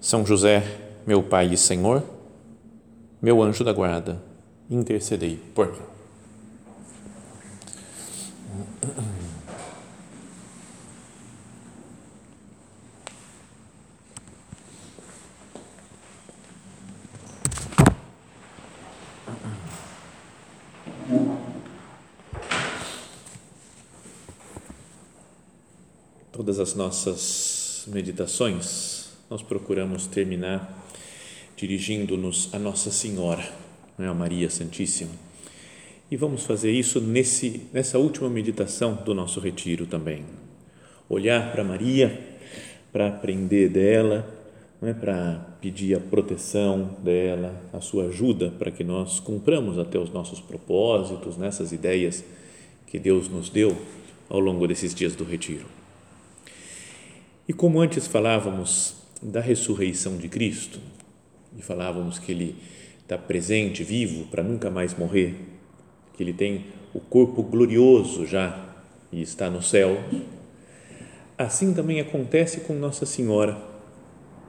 São José, meu Pai e Senhor, meu anjo da guarda, intercedei por mim. Todas as nossas meditações, nós procuramos terminar dirigindo-nos a Nossa Senhora, né, a Maria Santíssima. E vamos fazer isso nesse, nessa última meditação do nosso retiro também. Olhar para Maria, para aprender dela, é para pedir a proteção dela, a sua ajuda para que nós cumpramos até os nossos propósitos, nessas ideias que Deus nos deu ao longo desses dias do retiro. E como antes falávamos da ressurreição de Cristo, e falávamos que ele está presente, vivo, para nunca mais morrer, que ele tem o corpo glorioso já e está no céu, assim também acontece com Nossa Senhora.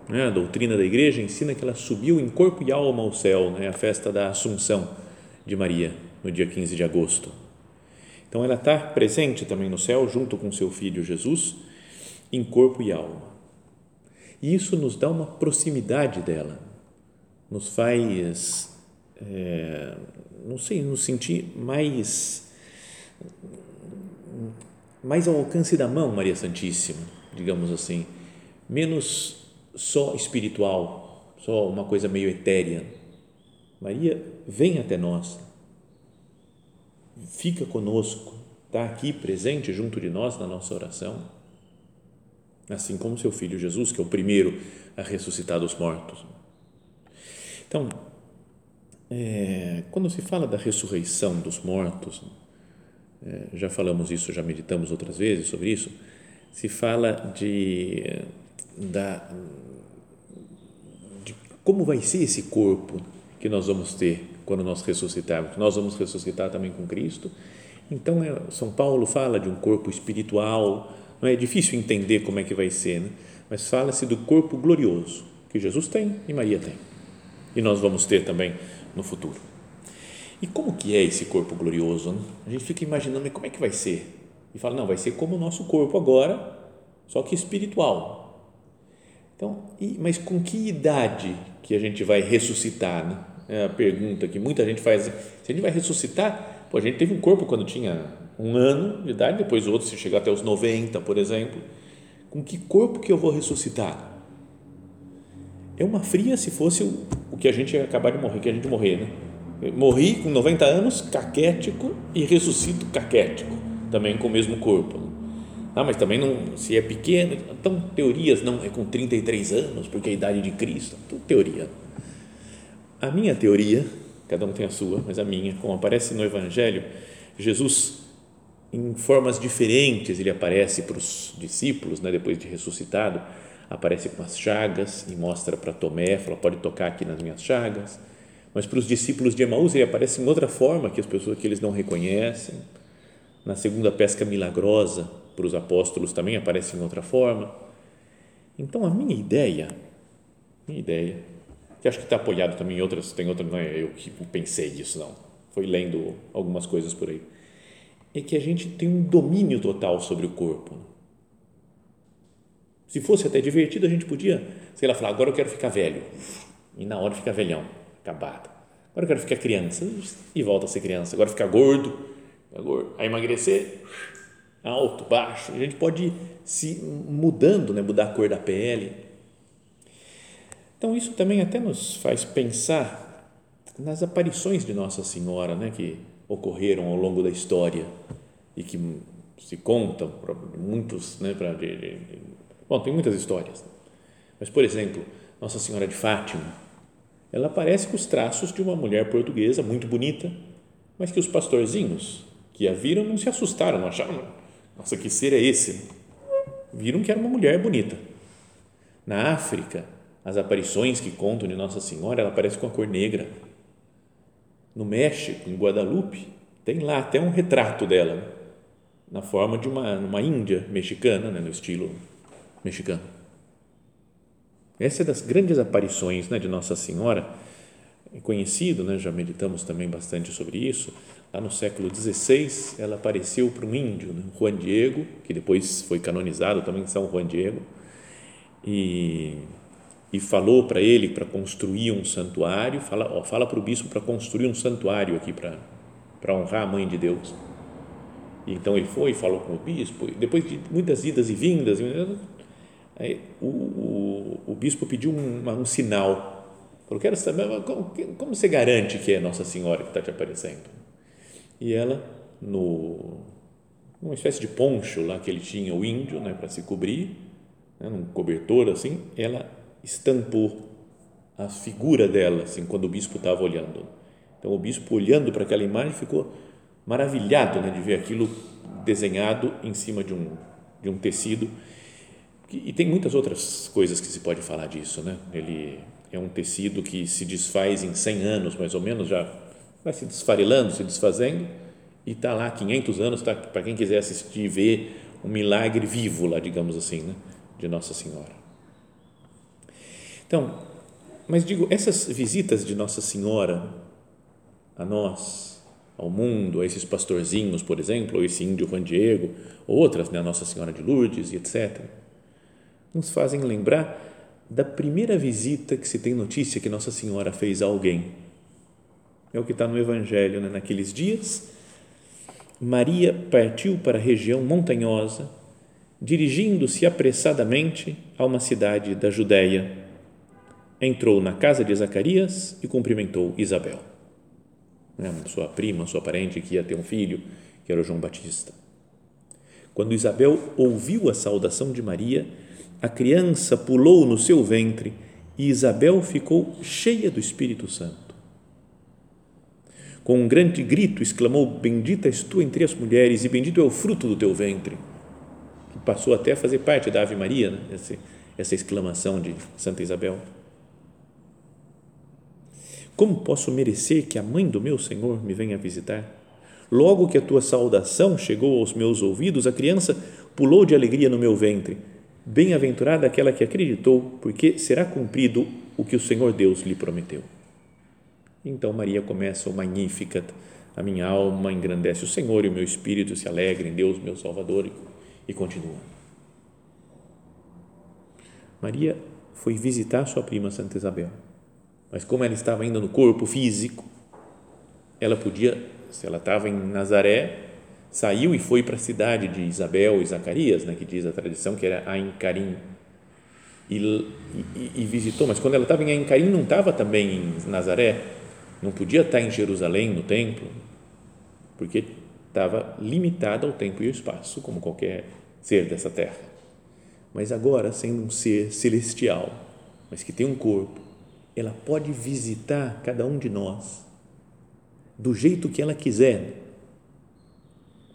Né? A doutrina da igreja ensina que ela subiu em corpo e alma ao céu, né? a festa da Assunção de Maria, no dia 15 de agosto. Então ela está presente também no céu, junto com seu filho Jesus, em corpo e alma. E isso nos dá uma proximidade dela. Nos faz, é, não sei, nos sentir mais, mais ao alcance da mão, Maria Santíssima, digamos assim, menos só espiritual, só uma coisa meio etérea. Maria vem até nós, fica conosco, está aqui presente junto de nós na nossa oração, assim como seu filho Jesus, que é o primeiro a ressuscitar dos mortos. Então, é, quando se fala da ressurreição dos mortos, é, já falamos isso, já meditamos outras vezes sobre isso, se fala de, da, de como vai ser esse corpo que nós vamos ter quando nós ressuscitarmos. Nós vamos ressuscitar também com Cristo. Então, é, São Paulo fala de um corpo espiritual, não é difícil entender como é que vai ser, né? mas fala-se do corpo glorioso que Jesus tem e Maria tem e nós vamos ter também no futuro. E como que é esse corpo glorioso? Né? A gente fica imaginando, como é que vai ser? E fala, não, vai ser como o nosso corpo agora, só que espiritual. Então, mas com que idade que a gente vai ressuscitar? Né? É a pergunta que muita gente faz. Se a gente vai ressuscitar, pô, a gente teve um corpo quando tinha um ano de idade, depois outro se chegar até os 90, por exemplo. Com que corpo que eu vou ressuscitar? É uma fria se fosse o, o que a gente acabar de morrer, que a gente morrer, né? Morri com 90 anos, caquético, e ressuscito caquético, também com o mesmo corpo. Né? Ah, mas também não, se é pequeno, então teorias não é com 33 anos, porque é a idade de Cristo, tudo teoria. A minha teoria, cada um tem a sua, mas a minha, como aparece no Evangelho, Jesus em formas diferentes ele aparece para os discípulos, né, depois de ressuscitado aparece com as chagas e mostra para Tomé, fala, pode tocar aqui nas minhas chagas. Mas para os discípulos de Emaús ele aparece em outra forma que as pessoas que eles não reconhecem. Na segunda pesca milagrosa, para os apóstolos também aparece em outra forma. Então a minha ideia, minha ideia, que acho que está apoiado também em outras, tem outra, não é eu que pensei disso não, foi lendo algumas coisas por aí, é que a gente tem um domínio total sobre o corpo se fosse até divertido, a gente podia, sei lá, falar, agora eu quero ficar velho. E na hora ficar velhão, acabado. Agora eu quero ficar criança. E volta a ser criança. Agora ficar gordo. gordo. Aí emagrecer, alto, baixo. A gente pode ir se mudando, né? mudar a cor da pele. Então, isso também até nos faz pensar nas aparições de Nossa Senhora, né? que ocorreram ao longo da história e que se contam muitos, né? Pra, de, Bom, tem muitas histórias. Mas, por exemplo, Nossa Senhora de Fátima, ela aparece com os traços de uma mulher portuguesa muito bonita, mas que os pastorzinhos que a viram não se assustaram, não acharam, nossa, que ser é esse? Viram que era uma mulher bonita. Na África, as aparições que contam de Nossa Senhora, ela aparece com a cor negra. No México, em Guadalupe, tem lá até um retrato dela, na forma de uma, uma índia mexicana, né, no estilo mexicano. Essa é das grandes aparições né, de Nossa Senhora, é conhecido, né, já meditamos também bastante sobre isso. Lá no século XVI, ela apareceu para um índio, né, Juan Diego, que depois foi canonizado também São Juan Diego, e, e falou para ele para construir um santuário. Fala, ó, fala para o bispo para construir um santuário aqui para para honrar a mãe de Deus. E então ele foi, falou com o bispo, depois de muitas idas e vindas, aí, o, o, o bispo pediu um, um sinal. Falou, quero saber como, como você garante que é Nossa Senhora que está te aparecendo? E ela, no, numa espécie de poncho lá que ele tinha, o índio, né, para se cobrir, né, num cobertor assim, ela estampou a figura dela, assim, quando o bispo estava olhando então, o bispo, olhando para aquela imagem, ficou maravilhado né, de ver aquilo desenhado em cima de um, de um tecido. E tem muitas outras coisas que se pode falar disso. Né? Ele é um tecido que se desfaz em 100 anos, mais ou menos, já vai se desfarelando, se desfazendo, e está lá 500 anos, tá, para quem quiser assistir e ver um milagre vivo lá, digamos assim, né, de Nossa Senhora. Então, mas digo, essas visitas de Nossa Senhora a nós, ao mundo, a esses pastorzinhos, por exemplo, ou esse índio Juan Diego, outras, né, a Nossa Senhora de Lourdes e etc., nos fazem lembrar da primeira visita que se tem notícia que Nossa Senhora fez a alguém. É o que está no Evangelho, né? naqueles dias. Maria partiu para a região montanhosa, dirigindo-se apressadamente a uma cidade da Judéia. Entrou na casa de Zacarias e cumprimentou Isabel né, sua prima, sua parente que ia ter um filho, que era o João Batista. Quando Isabel ouviu a saudação de Maria, a criança pulou no seu ventre e Isabel ficou cheia do Espírito Santo. Com um grande grito, exclamou: Bendita és tu entre as mulheres, e bendito é o fruto do teu ventre. Que passou até a fazer parte da Ave Maria, né? essa, essa exclamação de Santa Isabel. Como posso merecer que a mãe do meu Senhor me venha visitar? Logo que a tua saudação chegou aos meus ouvidos, a criança pulou de alegria no meu ventre. Bem-aventurada aquela que acreditou, porque será cumprido o que o Senhor Deus lhe prometeu. Então Maria começa o Magnificat. A minha alma engrandece o Senhor e o meu espírito se alegra em Deus, meu Salvador. E continua. Maria foi visitar sua prima Santa Isabel mas como ela estava ainda no corpo físico, ela podia, se ela estava em Nazaré, saiu e foi para a cidade de Isabel e Zacarias, né, que diz a tradição que era Ain Karim, e, e, e, visitou, mas quando ela estava em Ain Karim, não estava também em Nazaré, não podia estar em Jerusalém, no templo, porque estava limitada ao tempo e ao espaço, como qualquer ser dessa terra. Mas agora, sendo um ser celestial, mas que tem um corpo, ela pode visitar cada um de nós do jeito que ela quiser.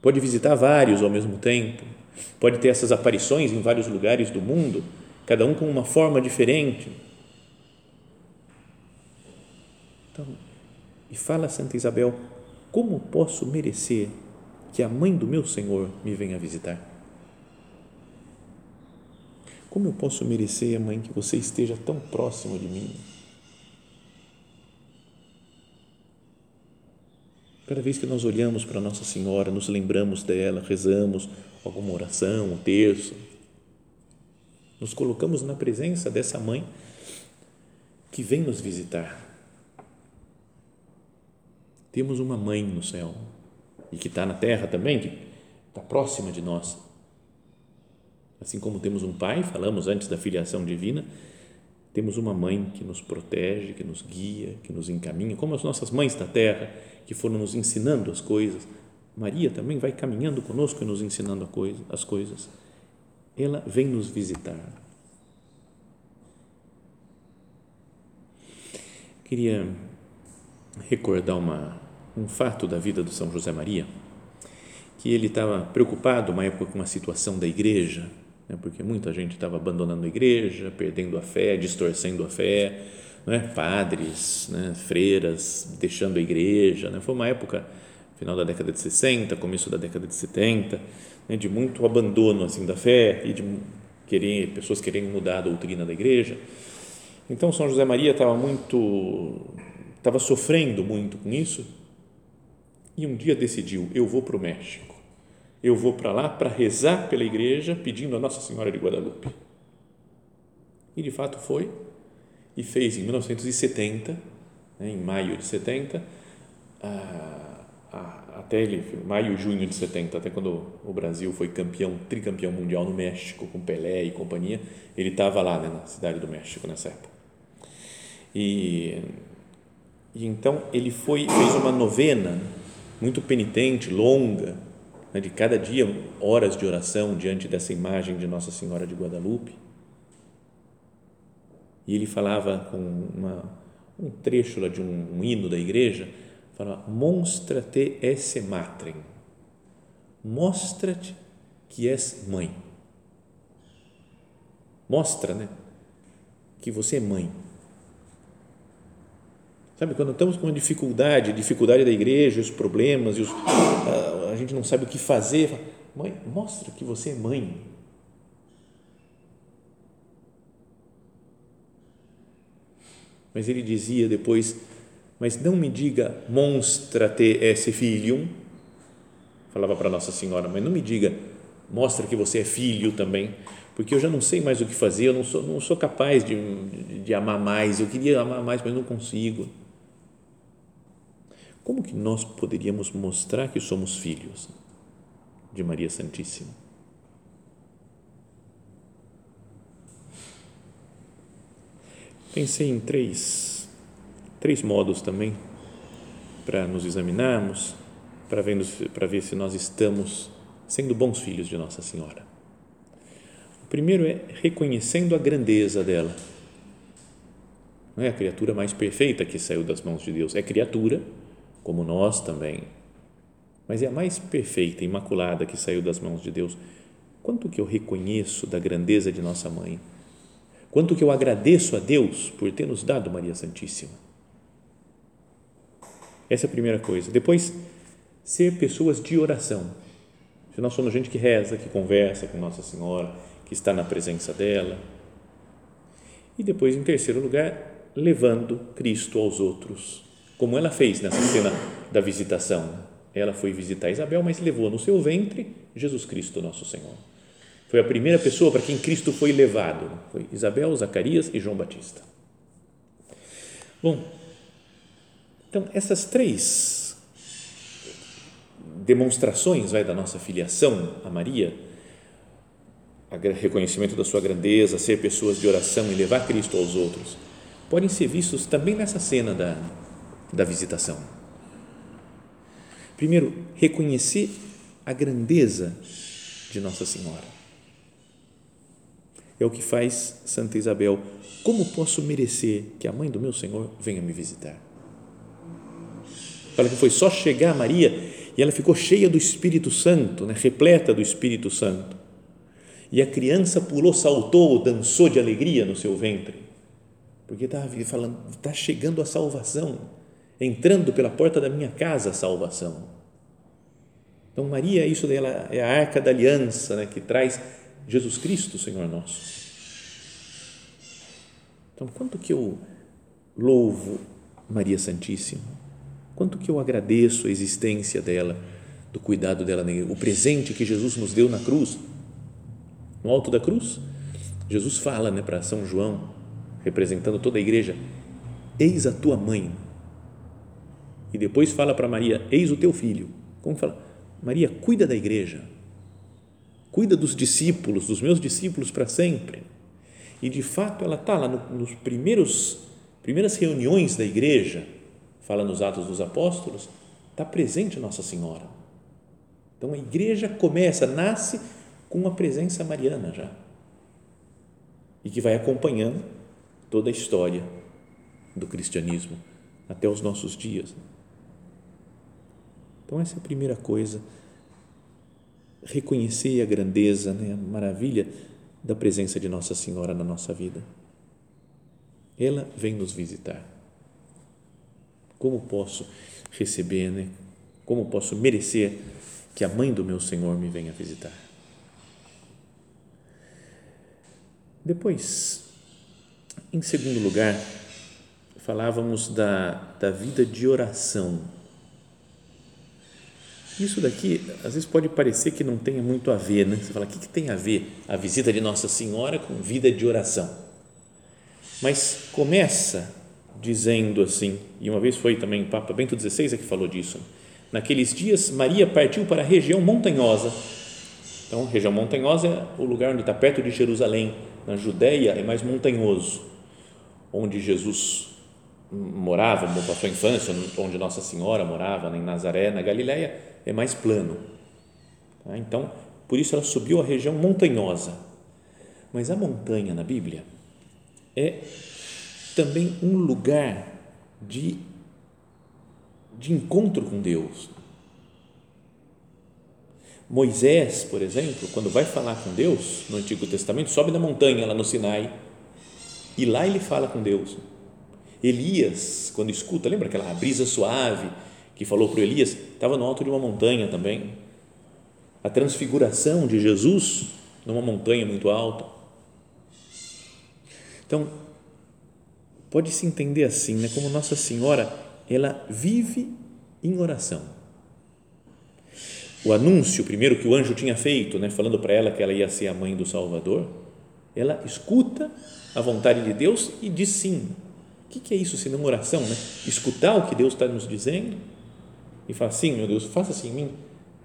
Pode visitar vários ao mesmo tempo, pode ter essas aparições em vários lugares do mundo, cada um com uma forma diferente. Então, e fala Santa Isabel: como posso merecer que a mãe do meu Senhor me venha visitar? Como eu posso merecer, mãe, que você esteja tão próximo de mim? Cada vez que nós olhamos para Nossa Senhora, nos lembramos dela, rezamos alguma oração, um terço, nos colocamos na presença dessa mãe que vem nos visitar. Temos uma mãe no céu e que está na terra também, que está próxima de nós. Assim como temos um pai, falamos antes da filiação divina, temos uma mãe que nos protege, que nos guia, que nos encaminha, como as nossas mães da terra que foram nos ensinando as coisas. Maria também vai caminhando conosco e nos ensinando coisa, as coisas. Ela vem nos visitar. queria recordar uma, um fato da vida do São José Maria, que ele estava preocupado uma época com a situação da igreja, né, porque muita gente estava abandonando a igreja, perdendo a fé, distorcendo a fé, né, padres, né, freiras deixando a igreja. Né, foi uma época, final da década de 60, começo da década de 70, né, de muito abandono assim da fé e de querer, pessoas querendo mudar a doutrina da igreja. Então, São José Maria estava muito, estava sofrendo muito com isso e um dia decidiu: eu vou para o México, eu vou para lá para rezar pela igreja, pedindo a Nossa Senhora de Guadalupe. E de fato foi e fez em 1970, né, em maio de 70, a, a, até ele, maio, junho de 70, até quando o Brasil foi campeão, tricampeão mundial no México com Pelé e companhia, ele estava lá né, na cidade do México nessa época. E, e então ele foi fez uma novena muito penitente, longa, né, de cada dia horas de oração diante dessa imagem de Nossa Senhora de Guadalupe. E ele falava com uma, um trecho lá de um, um hino da igreja, fala monstra-te esse matrem, mostra-te que és mãe. Mostra, né? Que você é mãe. Sabe, quando estamos com uma dificuldade, dificuldade da igreja, os problemas, os, a, a gente não sabe o que fazer, fala, mãe, mostra que você é mãe. Mas ele dizia depois, mas não me diga monstra-te esse filho, falava para Nossa Senhora, mas não me diga mostra que você é filho também, porque eu já não sei mais o que fazer, eu não sou, não sou capaz de, de, de amar mais, eu queria amar mais, mas não consigo. Como que nós poderíamos mostrar que somos filhos de Maria Santíssima? Pensei em três, três modos também para nos examinarmos, para ver, para ver se nós estamos sendo bons filhos de Nossa Senhora. O primeiro é reconhecendo a grandeza dela. Não é a criatura mais perfeita que saiu das mãos de Deus, é criatura como nós também. Mas é a mais perfeita, imaculada que saiu das mãos de Deus. Quanto que eu reconheço da grandeza de nossa mãe? Quanto que eu agradeço a Deus por ter nos dado Maria Santíssima? Essa é a primeira coisa. Depois, ser pessoas de oração. Se nós somos gente que reza, que conversa com Nossa Senhora, que está na presença dela. E depois, em terceiro lugar, levando Cristo aos outros como ela fez nessa cena da visitação. Ela foi visitar Isabel, mas levou no seu ventre Jesus Cristo, nosso Senhor. Foi a primeira pessoa para quem Cristo foi levado. Foi Isabel, Zacarias e João Batista. Bom, então essas três demonstrações vai, da nossa filiação a Maria, reconhecimento da sua grandeza, ser pessoas de oração e levar Cristo aos outros, podem ser vistos também nessa cena da, da visitação. Primeiro, reconhecer a grandeza de Nossa Senhora. É o que faz Santa Isabel. Como posso merecer que a mãe do meu Senhor venha me visitar? Fala que foi só chegar a Maria e ela ficou cheia do Espírito Santo, né? repleta do Espírito Santo. E a criança pulou, saltou, dançou de alegria no seu ventre, porque estava falando, está chegando a salvação entrando pela porta da minha casa a salvação. Então, Maria, isso dela é a arca da aliança né, que traz Jesus Cristo, Senhor nosso. Então, quanto que eu louvo Maria Santíssima, quanto que eu agradeço a existência dela, do cuidado dela, o presente que Jesus nos deu na cruz, no alto da cruz. Jesus fala né, para São João, representando toda a igreja: Eis a tua mãe e depois fala para Maria: Eis o teu filho. Como fala? Maria, cuida da igreja, cuida dos discípulos, dos meus discípulos para sempre. E de fato ela está lá no, nos primeiros primeiras reuniões da igreja, fala nos Atos dos Apóstolos, está presente Nossa Senhora. Então a igreja começa, nasce com a presença mariana já. E que vai acompanhando toda a história do cristianismo até os nossos dias. Então, essa é a primeira coisa. Reconhecer a grandeza, né, a maravilha da presença de Nossa Senhora na nossa vida. Ela vem nos visitar. Como posso receber, né? Como posso merecer que a mãe do meu Senhor me venha visitar? Depois, em segundo lugar, falávamos da, da vida de oração. Isso daqui, às vezes, pode parecer que não tenha muito a ver, né? Você fala, o que, que tem a ver a visita de Nossa Senhora com vida de oração? Mas começa dizendo assim, e uma vez foi também o Papa Bento XVI é que falou disso. Naqueles dias, Maria partiu para a região montanhosa. Então, região montanhosa é o lugar onde está perto de Jerusalém. Na Judéia é mais montanhoso, onde Jesus morava, passou a infância, onde Nossa Senhora morava, em Nazaré, na Galiléia, é mais plano. Tá? Então, por isso ela subiu a região montanhosa. Mas a montanha na Bíblia é também um lugar de, de encontro com Deus. Moisés, por exemplo, quando vai falar com Deus no Antigo Testamento, sobe na montanha lá no Sinai e lá ele fala com Deus. Elias, quando escuta, lembra aquela brisa suave que falou para Elias? Estava no alto de uma montanha também. A transfiguração de Jesus numa montanha muito alta. Então, pode se entender assim, né? Como Nossa Senhora, ela vive em oração. O anúncio primeiro que o anjo tinha feito, né, falando para ela que ela ia ser a mãe do Salvador, ela escuta a vontade de Deus e diz sim. O que é isso se não oração, né? Escutar o que Deus está nos dizendo e falar sim, meu Deus, faça assim em mim,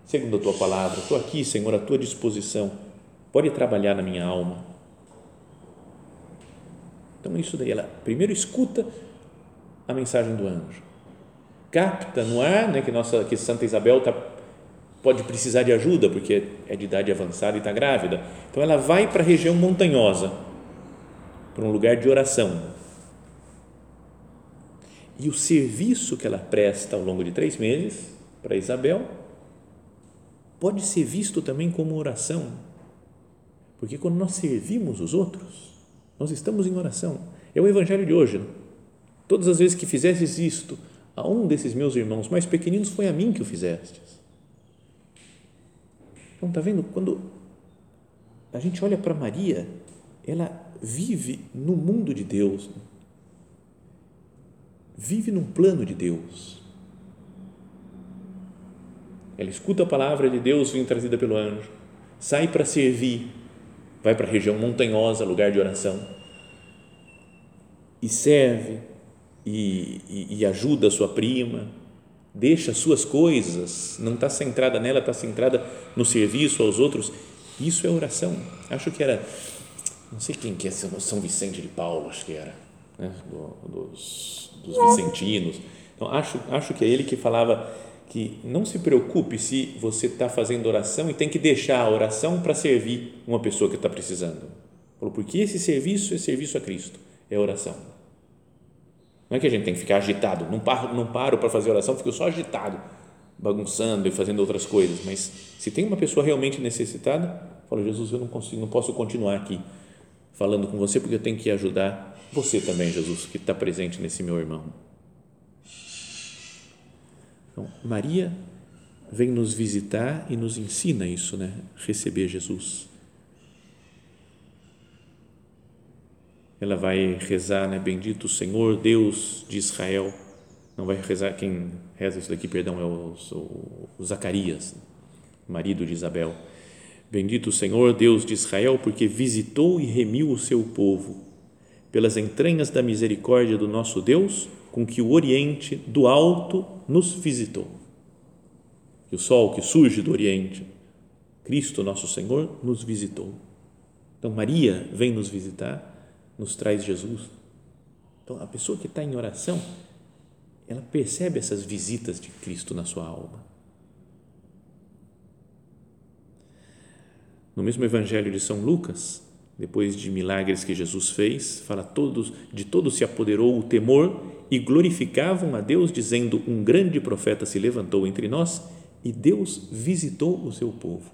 segundo a tua palavra. Estou aqui, Senhor, à tua disposição. Pode trabalhar na minha alma então, isso daí, ela primeiro escuta a mensagem do anjo, capta no ar né, que, nossa, que Santa Isabel tá, pode precisar de ajuda, porque é de idade avançada e está grávida. Então, ela vai para a região montanhosa, para um lugar de oração. E o serviço que ela presta ao longo de três meses para Isabel pode ser visto também como oração, porque quando nós servimos os outros, nós estamos em oração. É o evangelho de hoje. Né? Todas as vezes que fizestes isto a um desses meus irmãos mais pequeninos, foi a mim que o fizestes. Então, está vendo? Quando a gente olha para Maria, ela vive no mundo de Deus, né? Vive num plano de Deus. Ela escuta a palavra de Deus vindo trazida pelo anjo, sai para servir, vai para a região montanhosa, lugar de oração, e serve e, e, e ajuda a sua prima, deixa suas coisas, não está centrada nela, está centrada no serviço aos outros. Isso é oração. Acho que era, não sei quem que é São Vicente de Paulo, acho que era, né? dos, dos vicentinos. Então, acho, acho que é ele que falava que não se preocupe se você está fazendo oração e tem que deixar a oração para servir uma pessoa que está precisando. Porque esse serviço é serviço a Cristo, é oração. Não é que a gente tem que ficar agitado, não paro, não paro para fazer oração, fico só agitado, bagunçando e fazendo outras coisas. Mas se tem uma pessoa realmente necessitada, falo, Jesus, eu não consigo, não posso continuar aqui falando com você porque eu tenho que ajudar você também, Jesus, que está presente nesse meu irmão. Então, Maria vem nos visitar e nos ensina isso, né? Receber Jesus. Ela vai rezar, né? Bendito o Senhor, Deus de Israel. Não vai rezar, quem reza isso daqui, perdão, é o, o, o Zacarias, marido de Isabel. Bendito o Senhor, Deus de Israel, porque visitou e remiu o seu povo. Pelas entranhas da misericórdia do nosso Deus, com que o Oriente do alto nos visitou. E o sol que surge do Oriente, Cristo nosso Senhor, nos visitou. Então Maria vem nos visitar, nos traz Jesus. Então a pessoa que está em oração, ela percebe essas visitas de Cristo na sua alma. No mesmo Evangelho de São Lucas, depois de milagres que Jesus fez, fala todos, de todos se apoderou o temor e glorificavam a Deus dizendo: um grande profeta se levantou entre nós e Deus visitou o seu povo.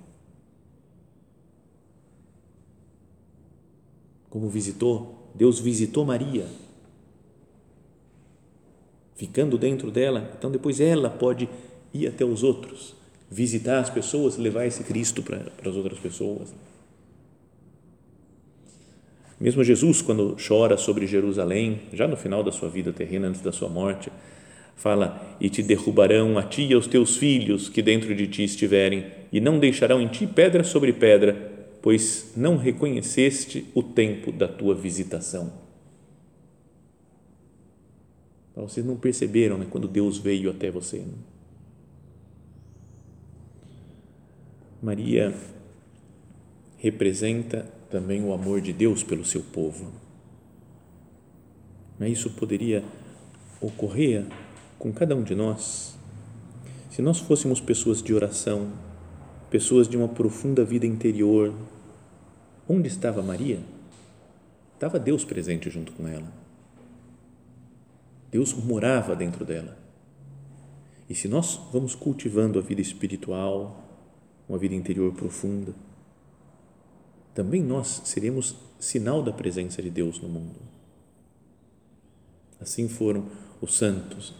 Como visitou, Deus visitou Maria, ficando dentro dela, então depois ela pode ir até os outros, visitar as pessoas, levar esse Cristo para, para as outras pessoas. Mesmo Jesus, quando chora sobre Jerusalém, já no final da sua vida terrena, antes da sua morte, fala: E te derrubarão a ti e aos teus filhos que dentro de ti estiverem, e não deixarão em ti pedra sobre pedra, pois não reconheceste o tempo da tua visitação. Então, vocês não perceberam né, quando Deus veio até você. Né? Maria representa também o amor de Deus pelo seu povo. Mas isso poderia ocorrer com cada um de nós se nós fôssemos pessoas de oração, pessoas de uma profunda vida interior. Onde estava Maria? Estava Deus presente junto com ela. Deus morava dentro dela. E se nós vamos cultivando a vida espiritual, uma vida interior profunda, também nós seremos sinal da presença de Deus no mundo. Assim foram os santos.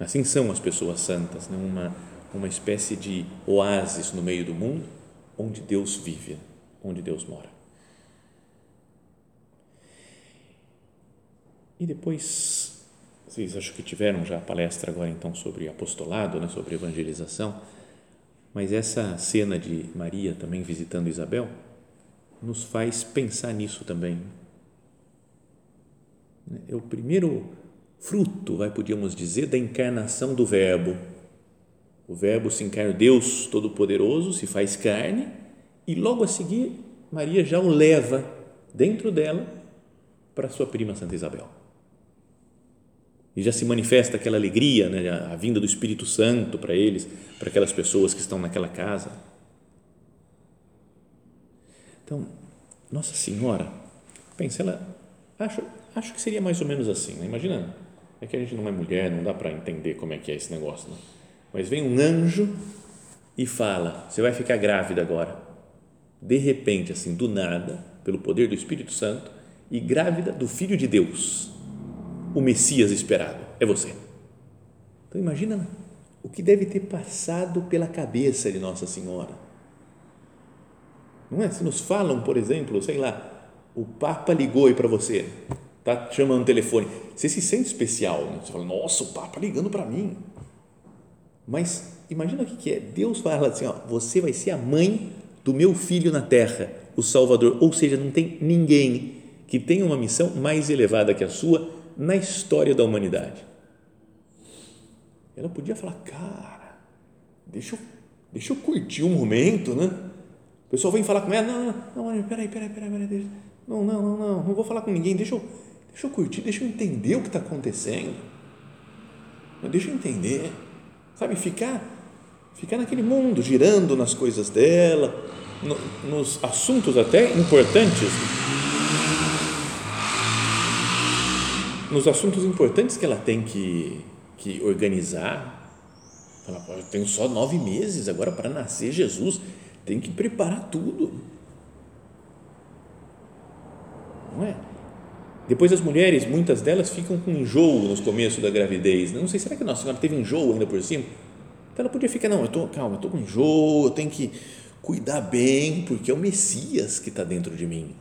Assim são as pessoas santas, né? uma, uma espécie de oásis no meio do mundo, onde Deus vive, onde Deus mora. E depois, vocês acho que tiveram já a palestra agora então sobre apostolado, né? sobre evangelização mas essa cena de Maria também visitando Isabel nos faz pensar nisso também. É o primeiro fruto, vai podíamos dizer, da encarnação do Verbo. O Verbo se encarna, Deus Todo-Poderoso se faz carne e logo a seguir Maria já o leva dentro dela para sua prima Santa Isabel e já se manifesta aquela alegria, né, a vinda do Espírito Santo para eles, para aquelas pessoas que estão naquela casa. Então, Nossa Senhora, pensa, ela, acho, acho que seria mais ou menos assim, né? imagina, é que a gente não é mulher, não dá para entender como é que é esse negócio, né? mas vem um anjo e fala, você vai ficar grávida agora, de repente, assim, do nada, pelo poder do Espírito Santo, e grávida do Filho de Deus, o Messias esperado, é você. Então imagina o que deve ter passado pela cabeça de Nossa Senhora. Não é? Se nos falam, por exemplo, sei lá, o Papa ligou aí para você, tá chamando o telefone, você se sente especial, né? você fala, nossa, o Papa ligando para mim. Mas imagina o que é, Deus fala assim, ó, você vai ser a mãe do meu filho na terra, o Salvador, ou seja, não tem ninguém que tenha uma missão mais elevada que a sua na história da humanidade. Ela podia falar, cara, deixa eu, deixa eu curtir um momento, né? O pessoal vem falar com ela, não, não, não, peraí, peraí, peraí, peraí, deixa, não, não, não, não, não vou falar com ninguém, deixa eu, deixa eu curtir, deixa eu entender o que está acontecendo, deixa eu entender, sabe, ficar, ficar naquele mundo, girando nas coisas dela, no, nos assuntos até importantes nos assuntos importantes que ela tem que, que organizar. Fala, eu tenho só nove meses agora para nascer Jesus, tem que preparar tudo. Não é? Depois as mulheres, muitas delas ficam com enjoo no começo da gravidez. Não sei, será que Nossa Senhora teve enjoo ainda por cima? Então ela podia ficar, não, eu tô, calma, eu estou com enjoo, eu tenho que cuidar bem, porque é o Messias que está dentro de mim.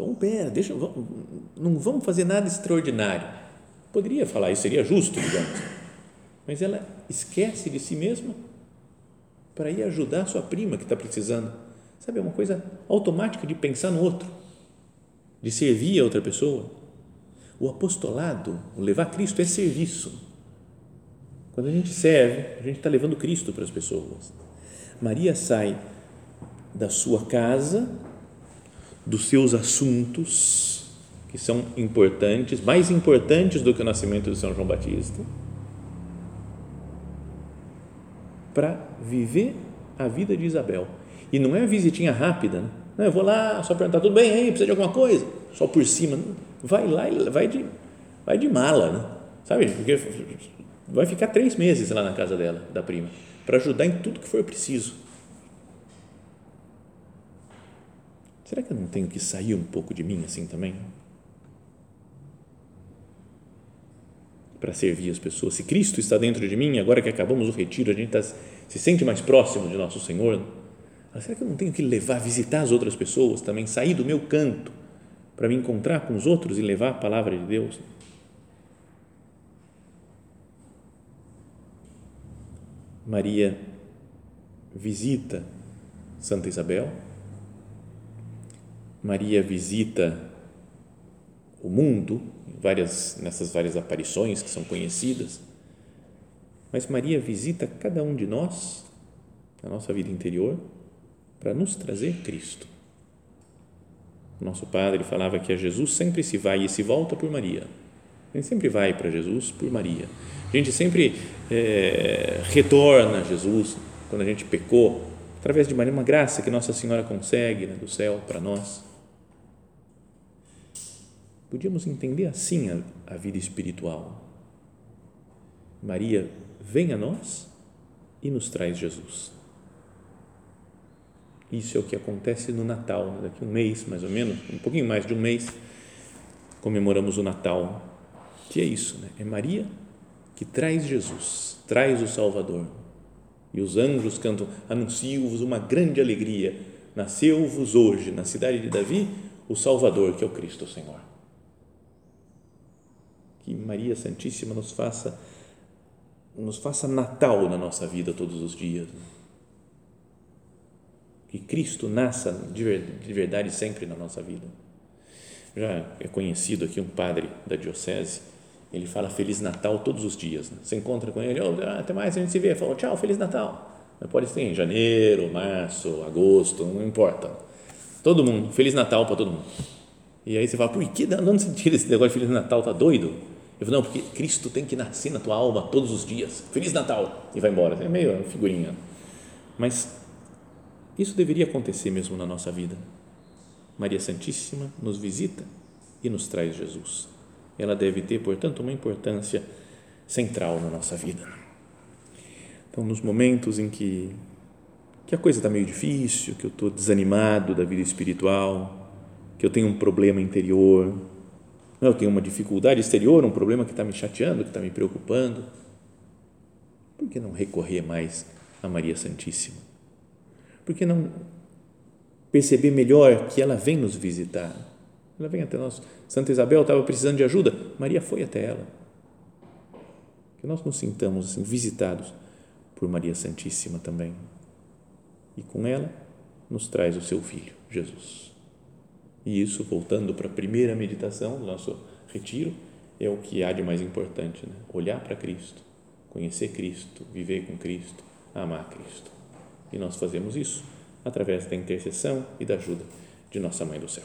Então, pera, deixa, não vamos fazer nada extraordinário. Poderia falar isso, seria justo, digamos. Mas ela esquece de si mesma para ir ajudar sua prima que está precisando. Sabe, é uma coisa automática de pensar no outro, de servir a outra pessoa. O apostolado, o levar Cristo é serviço. Quando a gente serve, a gente está levando Cristo para as pessoas. Maria sai da sua casa dos seus assuntos, que são importantes, mais importantes do que o nascimento de São João Batista, para viver a vida de Isabel. E não é visitinha rápida, né? eu vou lá só perguntar, tudo bem aí, precisa de alguma coisa? Só por cima. Vai lá e vai de, vai de mala, né? sabe? Porque vai ficar três meses lá na casa dela, da prima, para ajudar em tudo que for preciso. Será que eu não tenho que sair um pouco de mim assim também? Para servir as pessoas. Se Cristo está dentro de mim, agora que acabamos o retiro, a gente está, se sente mais próximo de nosso Senhor. Mas será que eu não tenho que levar, visitar as outras pessoas também, sair do meu canto para me encontrar com os outros e levar a palavra de Deus? Maria visita Santa Isabel Maria visita o mundo, várias, nessas várias aparições que são conhecidas, mas Maria visita cada um de nós, na nossa vida interior, para nos trazer Cristo. Nosso padre falava que a Jesus sempre se vai e se volta por Maria. A gente sempre vai para Jesus por Maria. A gente sempre é, retorna a Jesus quando a gente pecou, através de Maria, uma graça que Nossa Senhora consegue né, do céu para nós. Podíamos entender assim a, a vida espiritual. Maria vem a nós e nos traz Jesus. Isso é o que acontece no Natal. Né? Daqui a um mês, mais ou menos, um pouquinho mais de um mês, comemoramos o Natal. Que é isso, né? É Maria que traz Jesus, traz o Salvador. E os anjos cantam: Anuncio-vos uma grande alegria. Nasceu-vos hoje, na cidade de Davi, o Salvador, que é o Cristo Senhor que Maria Santíssima nos faça nos faça Natal na nossa vida todos os dias. Que Cristo nasça de verdade sempre na nossa vida. Já é conhecido aqui um padre da diocese, ele fala Feliz Natal todos os dias. Né? Você encontra com ele, oh, até mais, a gente se vê, fala tchau, Feliz Natal. Mas pode ser em janeiro, março, agosto, não importa. Todo mundo, Feliz Natal para todo mundo. E aí você fala, por que, de onde tira esse negócio de Feliz Natal? Tá doido? Eu falo, não, porque Cristo tem que nascer na tua alma todos os dias. Feliz Natal! E vai embora. É meio figurinha. Mas isso deveria acontecer mesmo na nossa vida. Maria Santíssima nos visita e nos traz Jesus. Ela deve ter, portanto, uma importância central na nossa vida. Então, nos momentos em que, que a coisa está meio difícil, que eu estou desanimado da vida espiritual, que eu tenho um problema interior, eu tenho uma dificuldade exterior, um problema que está me chateando, que está me preocupando. Por que não recorrer mais a Maria Santíssima? Por que não perceber melhor que ela vem nos visitar? Ela vem até nós. Santa Isabel estava precisando de ajuda, Maria foi até ela. Que nós nos sintamos assim, visitados por Maria Santíssima também. E com ela nos traz o seu filho, Jesus. E isso, voltando para a primeira meditação do nosso retiro, é o que há de mais importante, né? olhar para Cristo, conhecer Cristo, viver com Cristo, amar Cristo. E nós fazemos isso através da intercessão e da ajuda de Nossa Mãe do Céu.